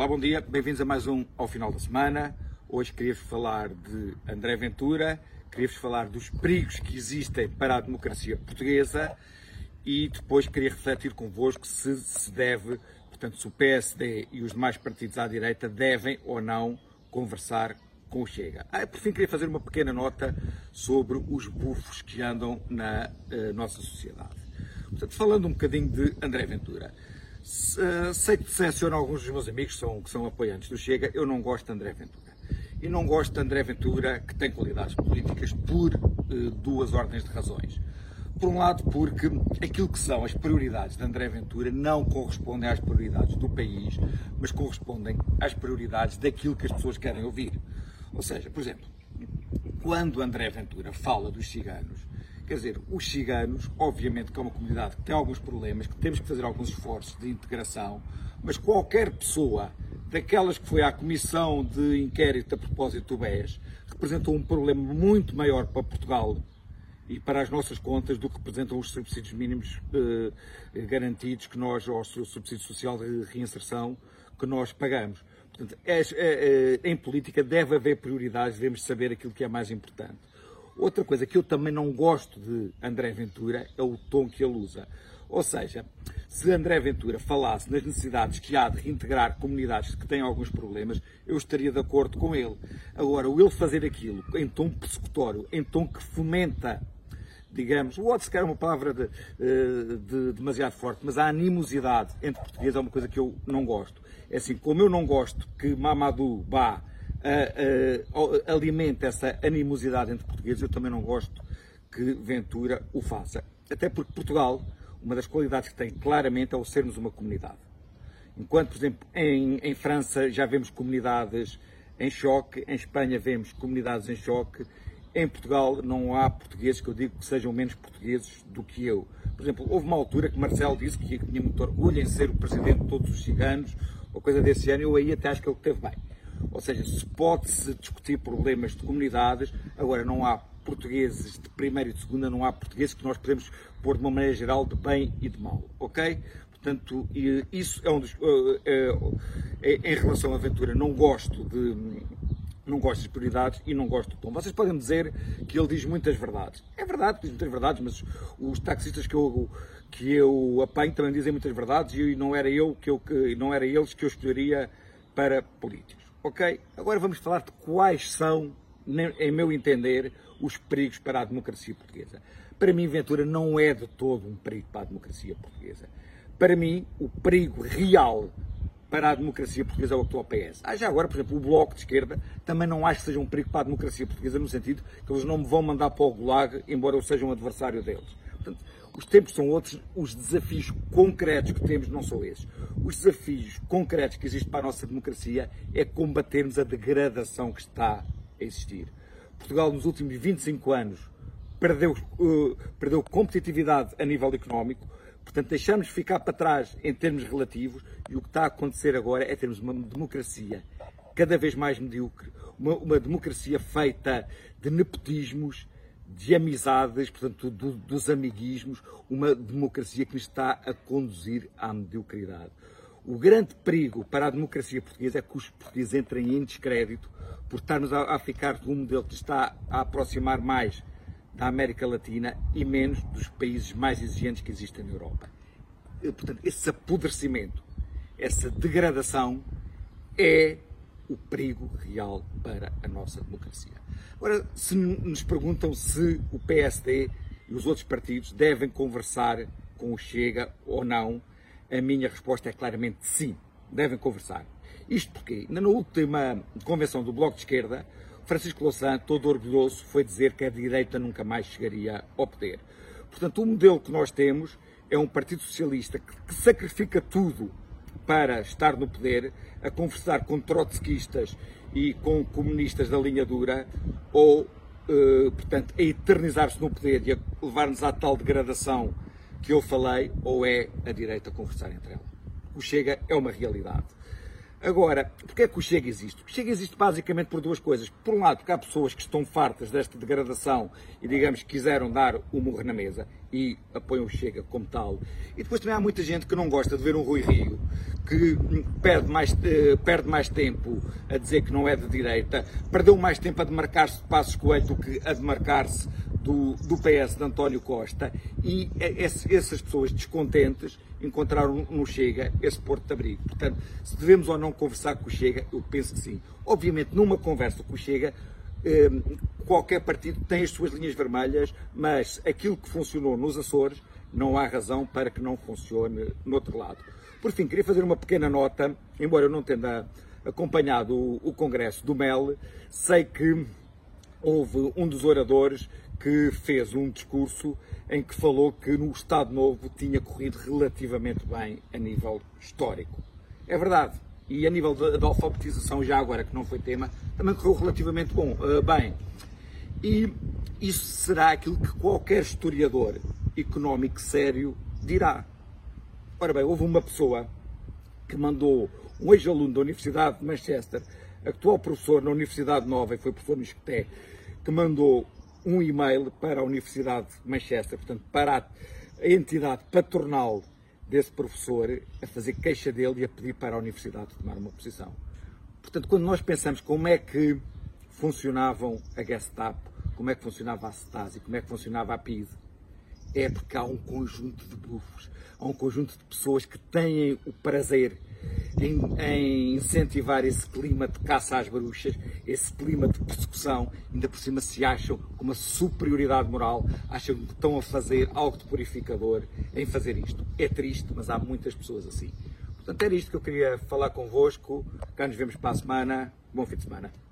Olá, bom dia, bem-vindos a mais um ao final da semana. Hoje queria-vos falar de André Ventura, queria-vos falar dos perigos que existem para a democracia portuguesa e depois queria refletir convosco se se deve, portanto, se o PSD e os demais partidos à direita devem ou não conversar com o Chega. Ah, por fim, queria fazer uma pequena nota sobre os bufos que andam na uh, nossa sociedade. Portanto, falando um bocadinho de André Ventura. Uh, sei que decepciona alguns dos meus amigos que são, que são apoiantes do Chega, eu não gosto de André Ventura. E não gosto de André Ventura, que tem qualidades políticas, por uh, duas ordens de razões. Por um lado, porque aquilo que são as prioridades de André Ventura não correspondem às prioridades do país, mas correspondem às prioridades daquilo que as pessoas querem ouvir. Ou seja, por exemplo, quando André Ventura fala dos ciganos, quer dizer, os ciganos, obviamente que é uma comunidade que tem alguns problemas, que temos que fazer alguns esforços de integração, mas qualquer pessoa daquelas que foi à comissão de inquérito a propósito do BES, representou um problema muito maior para Portugal e para as nossas contas do que representam os subsídios mínimos eh, garantidos que nós, ou o subsídio social de reinserção que nós pagamos. Portanto, é, é, é, em política deve haver prioridades, devemos saber aquilo que é mais importante. Outra coisa que eu também não gosto de André Ventura é o tom que ele usa. Ou seja, se André Ventura falasse nas necessidades que há de reintegrar comunidades que têm alguns problemas, eu estaria de acordo com ele. Agora, o ele fazer aquilo em tom persecutório, em tom que fomenta digamos, o ódio se calhar é uma palavra de, eh, de, demasiado forte, mas a animosidade entre portugueses é uma coisa que eu não gosto. É assim, como eu não gosto que Mamadou Ba alimente essa animosidade entre portugueses, eu também não gosto que Ventura o faça. Até porque Portugal, uma das qualidades que tem claramente é o sermos uma comunidade. Enquanto, por exemplo, em, em França já vemos comunidades em choque, em Espanha vemos comunidades em choque, em Portugal não há portugueses que eu digo que sejam menos portugueses do que eu. Por exemplo, houve uma altura que Marcelo disse que tinha muito orgulho em ser o presidente de todos os ciganos, ou coisa desse ano, eu aí até acho que ele teve bem. Ou seja, se pode-se discutir problemas de comunidades, agora não há portugueses de primeira e de segunda, não há portugueses que nós podemos pôr de uma maneira geral de bem e de mal, ok? Portanto, isso é um dos. É, é, em relação à aventura, não gosto de não gosto das prioridades e não gosto do tom. Vocês podem dizer que ele diz muitas verdades. É verdade, diz muitas verdades, mas os taxistas que eu, que eu apanho também dizem muitas verdades e não era eu que eu não era eles que eu escolheria para políticos. Ok? Agora vamos falar de quais são, em meu entender, os perigos para a democracia portuguesa. Para mim, Ventura não é de todo um perigo para a democracia portuguesa. Para mim, o perigo real para a democracia portuguesa ao atual PS. Ah, já agora, por exemplo, o Bloco de Esquerda também não acho que seja um perigo para a democracia portuguesa, no sentido que eles não me vão mandar para o Gulag, embora eu seja um adversário deles. Portanto, os tempos são outros, os desafios concretos que temos não são esses. Os desafios concretos que existem para a nossa democracia é combatermos a degradação que está a existir. Portugal, nos últimos 25 anos, perdeu, uh, perdeu competitividade a nível económico, Portanto, deixamos ficar para trás em termos relativos e o que está a acontecer agora é termos uma democracia cada vez mais medíocre, uma, uma democracia feita de nepotismos, de amizades, portanto, do, dos amiguismos, uma democracia que está a conduzir à mediocridade. O grande perigo para a democracia portuguesa é que os portugueses entrem em descrédito por estarmos a, a ficar de um modelo que está a aproximar mais da América Latina e menos dos países mais exigentes que existem na Europa. Portanto, esse apodrecimento, essa degradação é o perigo real para a nossa democracia. Agora, se nos perguntam se o PSD e os outros partidos devem conversar com o Chega ou não, a minha resposta é claramente sim, devem conversar. Isto porque, na última convenção do Bloco de Esquerda, Francisco Louçã, todo orgulhoso, foi dizer que a direita nunca mais chegaria ao poder. Portanto, o modelo que nós temos é um Partido Socialista que sacrifica tudo para estar no poder, a conversar com trotskistas e com comunistas da linha dura, ou, eh, portanto, a eternizar-se no poder e a levar-nos à tal degradação que eu falei, ou é a direita a conversar entre ela. O Chega é uma realidade. Agora, porquê é que o Chega existe? O Chega existe basicamente por duas coisas. Por um lado, porque há pessoas que estão fartas desta degradação e, digamos, quiseram dar o morro na mesa. E apoiam o Chega como tal. E depois também há muita gente que não gosta de ver um Rui Rio, que perde mais, eh, perde mais tempo a dizer que não é de direita, perdeu mais tempo a demarcar-se de Passos Coelho do que a demarcar-se do, do PS de António Costa e esse, essas pessoas descontentes encontraram no Chega esse porto de abrigo. Portanto, se devemos ou não conversar com o Chega, eu penso que sim. Obviamente, numa conversa com o Chega, qualquer partido tem as suas linhas vermelhas, mas aquilo que funcionou nos Açores não há razão para que não funcione no outro lado. Por fim, queria fazer uma pequena nota, embora eu não tenha acompanhado o, o Congresso do MEL, sei que houve um dos oradores que fez um discurso em que falou que no Estado Novo tinha corrido relativamente bem a nível histórico. É verdade. E a nível da alfabetização, já agora que não foi tema, também correu relativamente bom, uh, bem. E isso será aquilo que qualquer historiador económico sério dirá. Ora bem, houve uma pessoa que mandou um ex-aluno da Universidade de Manchester, atual professor na Universidade Nova, e foi professor no Isqueté, que mandou um e-mail para a Universidade de Manchester, portanto, para a entidade patronal desse professor, a fazer queixa dele e a pedir para a Universidade tomar uma posição. Portanto, quando nós pensamos como é que funcionavam a Gestapo, como é que funcionava a Stasi, como é que funcionava a PID, é porque há um conjunto de bufos, há um conjunto de pessoas que têm o prazer em, em, incentivar esse clima de caça às bruxas, esse clima de persecução, ainda por cima se acham com uma superioridade moral, acham que estão a fazer algo de purificador em fazer isto. É triste, mas há muitas pessoas assim. Portanto, era isto que eu queria falar convosco. Cá nos vemos para a semana. Bom fim de semana.